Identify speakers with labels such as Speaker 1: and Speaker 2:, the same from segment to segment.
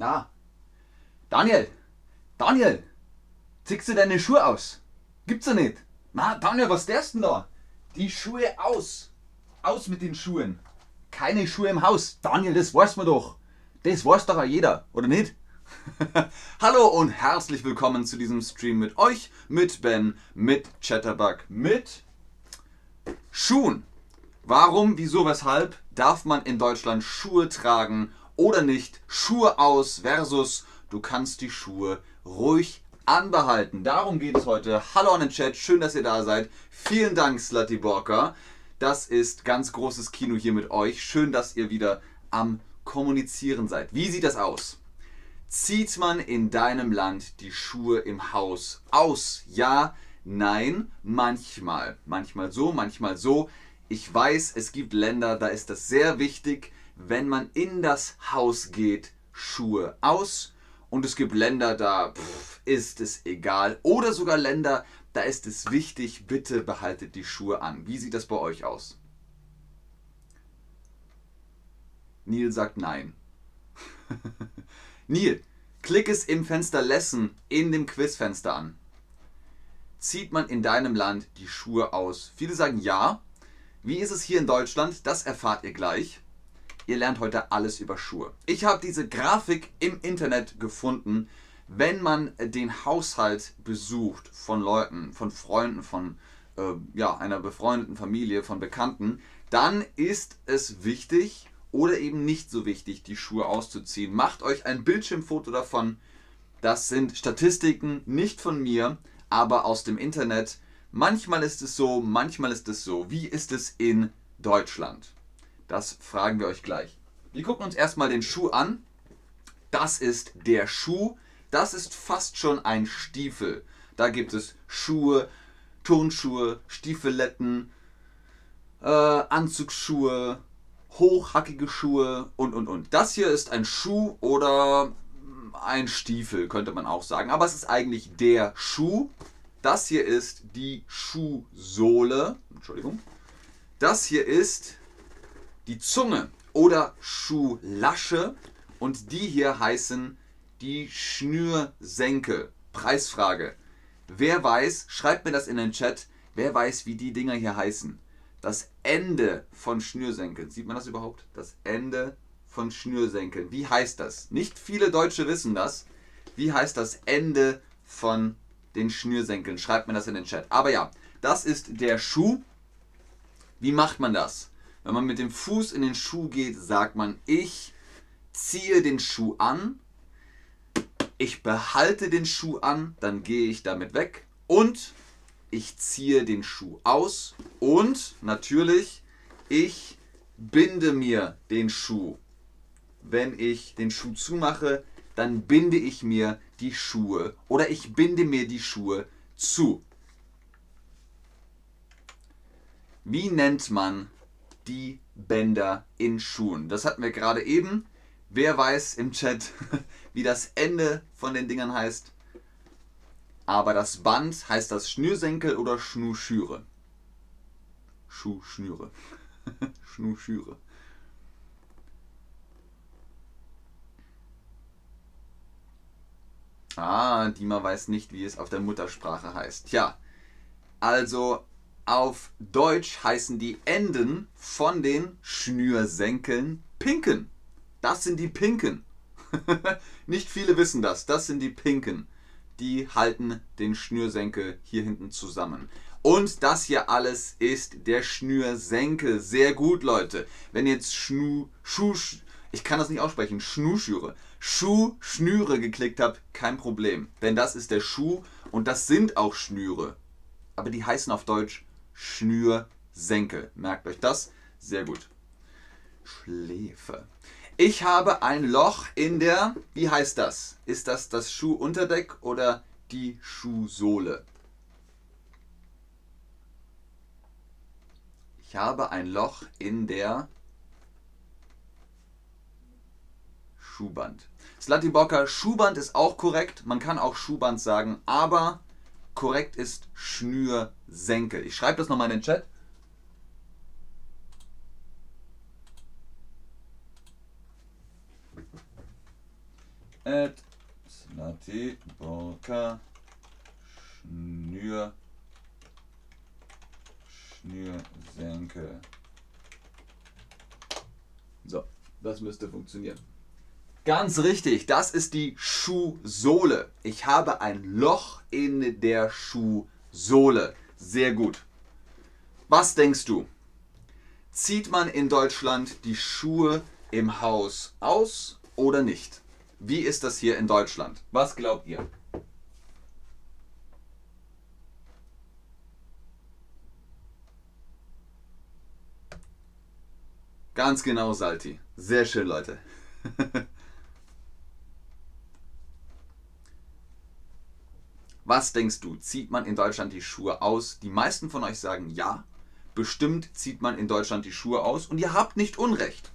Speaker 1: Na, Daniel, Daniel, ziehst du deine Schuhe aus? Gibt's ja nicht. Na, Daniel, was derst denn da? Die Schuhe aus. Aus mit den Schuhen. Keine Schuhe im Haus. Daniel, das weiß man doch. Das weiß doch auch jeder, oder nicht? Hallo und herzlich willkommen zu diesem Stream mit euch, mit Ben, mit Chatterbug, mit Schuhen. Warum, wieso, weshalb darf man in Deutschland Schuhe tragen oder nicht? Schuhe aus versus du kannst die Schuhe ruhig anbehalten. Darum geht es heute. Hallo an den Chat, schön, dass ihr da seid. Vielen Dank, Slutty Borker. Das ist ganz großes Kino hier mit euch. Schön, dass ihr wieder am Kommunizieren seid. Wie sieht das aus? Zieht man in deinem Land die Schuhe im Haus aus? Ja, nein, manchmal. Manchmal so, manchmal so. Ich weiß, es gibt Länder, da ist das sehr wichtig, wenn man in das Haus geht, Schuhe aus. Und es gibt Länder, da pff, ist es egal. Oder sogar Länder, da ist es wichtig, bitte behaltet die Schuhe an. Wie sieht das bei euch aus? Neil sagt nein. Neil, klick es im Fenster Lesson in dem Quizfenster an. Zieht man in deinem Land die Schuhe aus? Viele sagen ja, wie ist es hier in Deutschland? Das erfahrt ihr gleich. Ihr lernt heute alles über Schuhe. Ich habe diese Grafik im Internet gefunden, wenn man den Haushalt besucht von Leuten, von Freunden, von äh, ja, einer befreundeten Familie, von Bekannten, dann ist es wichtig oder eben nicht so wichtig, die Schuhe auszuziehen. Macht euch ein Bildschirmfoto davon. Das sind Statistiken nicht von mir, aber aus dem Internet. Manchmal ist es so, manchmal ist es so. Wie ist es in Deutschland? Das fragen wir euch gleich. Wir gucken uns erstmal den Schuh an. Das ist der Schuh. Das ist fast schon ein Stiefel. Da gibt es Schuhe, Turnschuhe, Stiefeletten, äh, Anzugsschuhe, hochhackige Schuhe und und und. Das hier ist ein Schuh oder ein Stiefel, könnte man auch sagen. Aber es ist eigentlich der Schuh. Das hier ist die Schuhsohle. Entschuldigung. Das hier ist die Zunge oder Schuhlasche. Und die hier heißen die Schnürsenkel. Preisfrage. Wer weiß, schreibt mir das in den Chat, wer weiß, wie die Dinger hier heißen. Das Ende von Schnürsenkeln. Sieht man das überhaupt? Das Ende von Schnürsenkeln. Wie heißt das? Nicht viele Deutsche wissen das. Wie heißt das Ende von den Schnürsenkeln. Schreibt mir das in den Chat. Aber ja, das ist der Schuh. Wie macht man das? Wenn man mit dem Fuß in den Schuh geht, sagt man, ich ziehe den Schuh an, ich behalte den Schuh an, dann gehe ich damit weg und ich ziehe den Schuh aus und natürlich, ich binde mir den Schuh. Wenn ich den Schuh zumache, dann binde ich mir die Schuhe oder ich binde mir die Schuhe zu. Wie nennt man die Bänder in Schuhen? Das hatten wir gerade eben. Wer weiß im Chat, wie das Ende von den Dingern heißt? Aber das Band heißt das Schnürsenkel oder Schnuschüre? Schuhschnüre. Schnuschüre. Ah, Dima weiß nicht, wie es auf der Muttersprache heißt. Tja, also auf Deutsch heißen die Enden von den Schnürsenkeln Pinken. Das sind die Pinken. nicht viele wissen das. Das sind die Pinken. Die halten den Schnürsenkel hier hinten zusammen. Und das hier alles ist der Schnürsenkel. Sehr gut, Leute. Wenn jetzt Schnu, Schuh, ich kann das nicht aussprechen, Schnuschüre, Schuh, Schnüre geklickt habt, kein Problem. Denn das ist der Schuh und das sind auch Schnüre. Aber die heißen auf Deutsch Schnürsenkel. Merkt euch das? Sehr gut. Schläfe. Ich habe ein Loch in der, wie heißt das? Ist das das Schuhunterdeck oder die Schuhsohle? Ich habe ein Loch in der Schuhband. Slati Bocker, Schuhband ist auch korrekt. Man kann auch Schuhband sagen, aber korrekt ist Schnürsenkel. Ich schreibe das nochmal in den Chat. at Slatiborka Schnür Schnürsenkel. So, das müsste funktionieren. Ganz richtig, das ist die Schuhsohle. Ich habe ein Loch in der Schuhsohle. Sehr gut. Was denkst du? Zieht man in Deutschland die Schuhe im Haus aus oder nicht? Wie ist das hier in Deutschland? Was glaubt ihr? Ganz genau, Salti. Sehr schön, Leute. Was denkst du, zieht man in Deutschland die Schuhe aus? Die meisten von euch sagen ja. Bestimmt zieht man in Deutschland die Schuhe aus und ihr habt nicht Unrecht.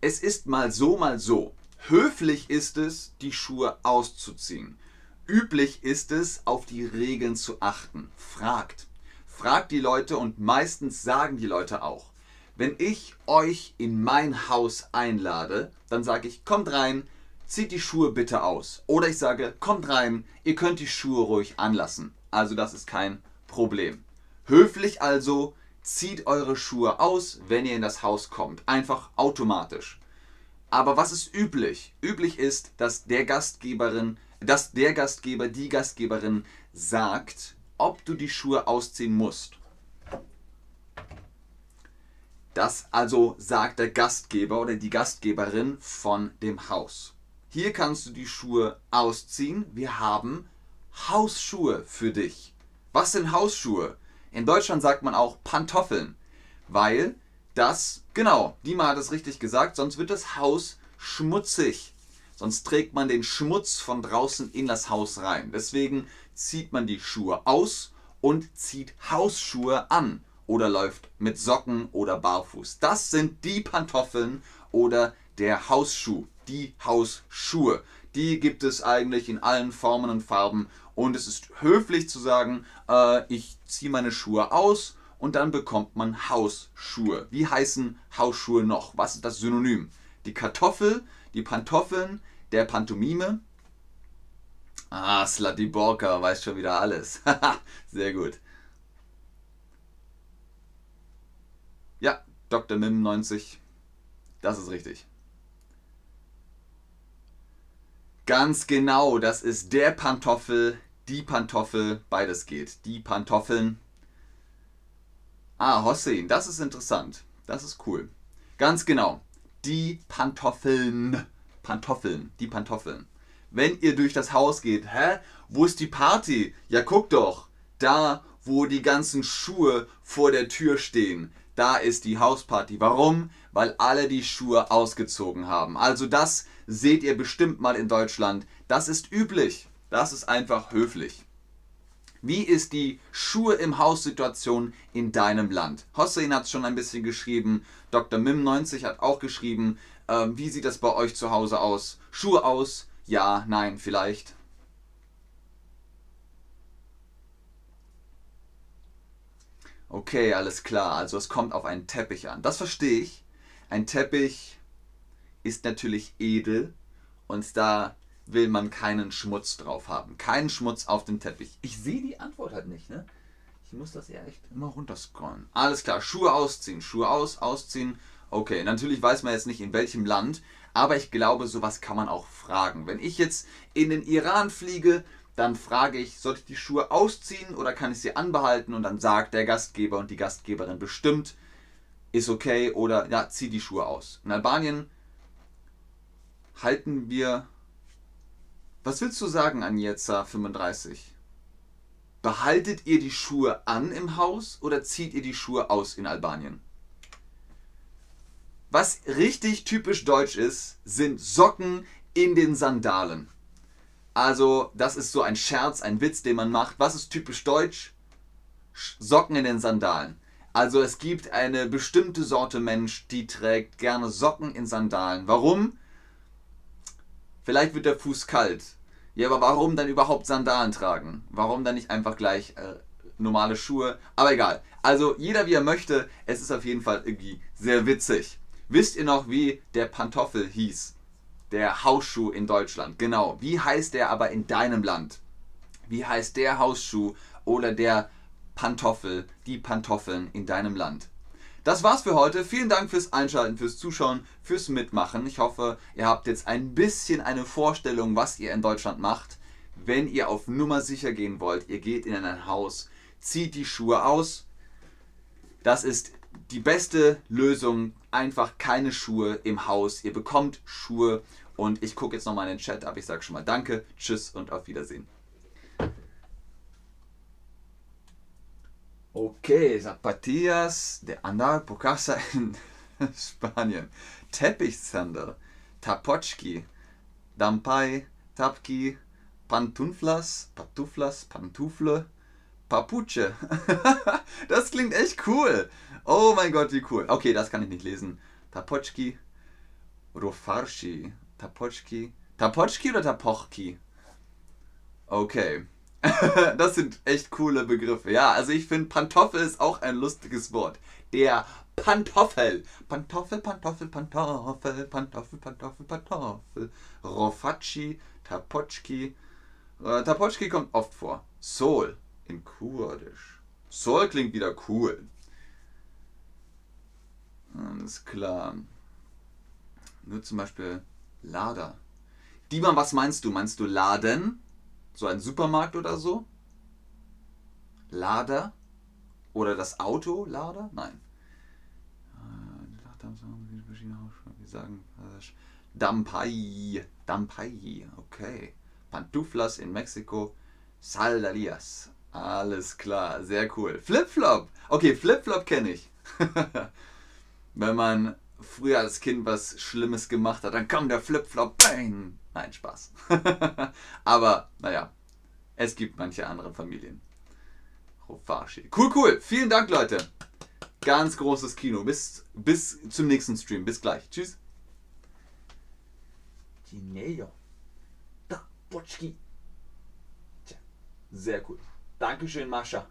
Speaker 1: Es ist mal so, mal so. Höflich ist es, die Schuhe auszuziehen. Üblich ist es, auf die Regeln zu achten. Fragt. Fragt die Leute und meistens sagen die Leute auch. Wenn ich euch in mein Haus einlade, dann sage ich, kommt rein, zieht die Schuhe bitte aus. Oder ich sage, kommt rein, ihr könnt die Schuhe ruhig anlassen. Also das ist kein Problem. Höflich also, zieht eure Schuhe aus, wenn ihr in das Haus kommt. Einfach automatisch. Aber was ist üblich? Üblich ist, dass der Gastgeberin, dass der Gastgeber, die Gastgeberin sagt, ob du die Schuhe ausziehen musst. Das also sagt der Gastgeber oder die Gastgeberin von dem Haus. Hier kannst du die Schuhe ausziehen. Wir haben Hausschuhe für dich. Was sind Hausschuhe? In Deutschland sagt man auch Pantoffeln, weil das, genau, Dima hat es richtig gesagt, sonst wird das Haus schmutzig. Sonst trägt man den Schmutz von draußen in das Haus rein. Deswegen zieht man die Schuhe aus und zieht Hausschuhe an oder läuft mit Socken oder barfuß. Das sind die Pantoffeln oder der Hausschuh die Hausschuhe. Die gibt es eigentlich in allen Formen und Farben und es ist höflich zu sagen, äh, ich ziehe meine Schuhe aus und dann bekommt man Hausschuhe. Wie heißen Hausschuhe noch? Was ist das Synonym? Die Kartoffel, die Pantoffeln, der Pantomime. Ah, Slatiborka weiß schon wieder alles. Sehr gut. Ja, Dr. Mim 90. Das ist richtig. Ganz genau, das ist der Pantoffel, die Pantoffel, beides geht. Die Pantoffeln. Ah, Hossein, das ist interessant. Das ist cool. Ganz genau. Die Pantoffeln. Pantoffeln, die Pantoffeln. Wenn ihr durch das Haus geht, hä? Wo ist die Party? Ja, guck doch. Da, wo die ganzen Schuhe vor der Tür stehen. Da ist die Hausparty. Warum? Weil alle die Schuhe ausgezogen haben. Also das seht ihr bestimmt mal in Deutschland. Das ist üblich. Das ist einfach höflich. Wie ist die Schuhe im Haus-Situation in deinem Land? Hossein hat es schon ein bisschen geschrieben. Dr. Mim90 hat auch geschrieben. Ähm, wie sieht das bei euch zu Hause aus? Schuhe aus? Ja, nein, vielleicht. Okay, alles klar. Also es kommt auf einen Teppich an. Das verstehe ich. Ein Teppich ist natürlich edel und da will man keinen Schmutz drauf haben. Keinen Schmutz auf dem Teppich. Ich sehe die Antwort halt nicht, ne? Ich muss das ja echt immer runterscrollen. Alles klar, Schuhe ausziehen, Schuhe aus, ausziehen. Okay, natürlich weiß man jetzt nicht in welchem Land, aber ich glaube, sowas kann man auch fragen. Wenn ich jetzt in den Iran fliege, dann frage ich, soll ich die Schuhe ausziehen oder kann ich sie anbehalten? Und dann sagt der Gastgeber und die Gastgeberin bestimmt, ist okay oder ja, zieh die Schuhe aus. In Albanien halten wir. Was willst du sagen, Agnieszka 35? Behaltet ihr die Schuhe an im Haus oder zieht ihr die Schuhe aus in Albanien? Was richtig typisch deutsch ist, sind Socken in den Sandalen. Also, das ist so ein Scherz, ein Witz, den man macht. Was ist typisch deutsch? Socken in den Sandalen. Also es gibt eine bestimmte Sorte Mensch, die trägt gerne Socken in Sandalen. Warum? Vielleicht wird der Fuß kalt. Ja, aber warum dann überhaupt Sandalen tragen? Warum dann nicht einfach gleich äh, normale Schuhe? Aber egal. Also jeder wie er möchte. Es ist auf jeden Fall irgendwie sehr witzig. Wisst ihr noch, wie der Pantoffel hieß? Der Hausschuh in Deutschland. Genau. Wie heißt der aber in deinem Land? Wie heißt der Hausschuh oder der Pantoffel, die Pantoffeln in deinem Land? Das war's für heute. Vielen Dank fürs Einschalten, fürs Zuschauen, fürs Mitmachen. Ich hoffe, ihr habt jetzt ein bisschen eine Vorstellung, was ihr in Deutschland macht. Wenn ihr auf Nummer sicher gehen wollt, ihr geht in ein Haus, zieht die Schuhe aus. Das ist die beste Lösung. Einfach keine Schuhe im Haus. Ihr bekommt Schuhe. Und ich gucke jetzt nochmal in den Chat ab. Ich sage schon mal Danke, Tschüss und auf Wiedersehen. Okay, Zapatillas de andar por casa in Spanien. Teppichsandal, Tapochki, Dampai, Tapki, Pantuflas, Pantuflas, Pantufle, Papuche. das klingt echt cool. Oh mein Gott, wie cool. Okay, das kann ich nicht lesen. Tapochki, Rofarshi, Tapochki, Tapochki oder Tapochki? Okay. das sind echt coole Begriffe. Ja, also ich finde, Pantoffel ist auch ein lustiges Wort. Der Pantoffel. Pantoffel, Pantoffel, Pantoffel, Pantoffel, Pantoffel, Pantoffel. Rofacci, Tapochki. Äh, Tapochki kommt oft vor. Sol in Kurdisch. Sol klingt wieder cool. Alles klar. Nur zum Beispiel Lader. Diemann, was meinst du? Meinst du Laden? So ein Supermarkt oder so? Lader? Oder das Auto Lader? Nein. Wir sagen Dampai. Dampai. Okay. Pantuflas in Mexiko. Saldalias. Alles klar. Sehr cool. Flipflop. Okay, Flipflop kenne ich. Wenn man früher als Kind was Schlimmes gemacht hat, dann kam der Flipflop. Bang. Nein, Spaß. Aber, naja, es gibt manche andere Familien. Rofashi. Cool, cool. Vielen Dank, Leute. Ganz großes Kino. Bis, bis zum nächsten Stream. Bis gleich. Tschüss. Sehr cool. Dankeschön, Mascha.